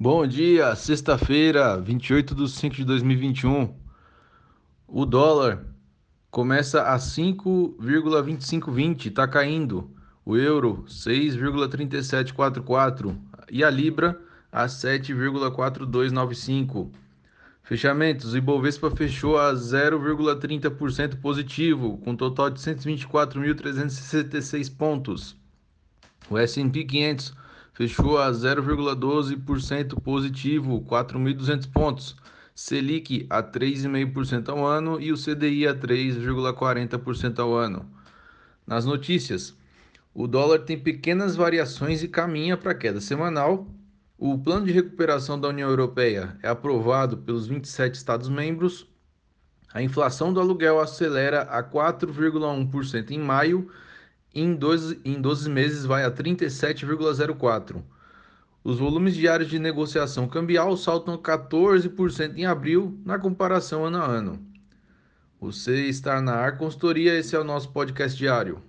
Bom dia, sexta-feira, 28 de 5 de 2021. O dólar começa a 5,2520, está caindo. O euro, 6,3744 e a libra a 7,4295. Fechamentos: Ibovespa fechou a 0,30% positivo, com total de 124.366 pontos. O S&P 500 fechou a 0,12% positivo, 4.200 pontos. Selic a 3,5% ao ano e o CDI a 3,40% ao ano. Nas notícias, o dólar tem pequenas variações e caminha para queda semanal. O plano de recuperação da União Europeia é aprovado pelos 27 Estados-membros. A inflação do aluguel acelera a 4,1% em maio em 12, em 12 meses vai a 37,04%. Os volumes diários de negociação cambial saltam 14% em abril na comparação ano a ano. Você está na Ar Consultoria, esse é o nosso podcast diário.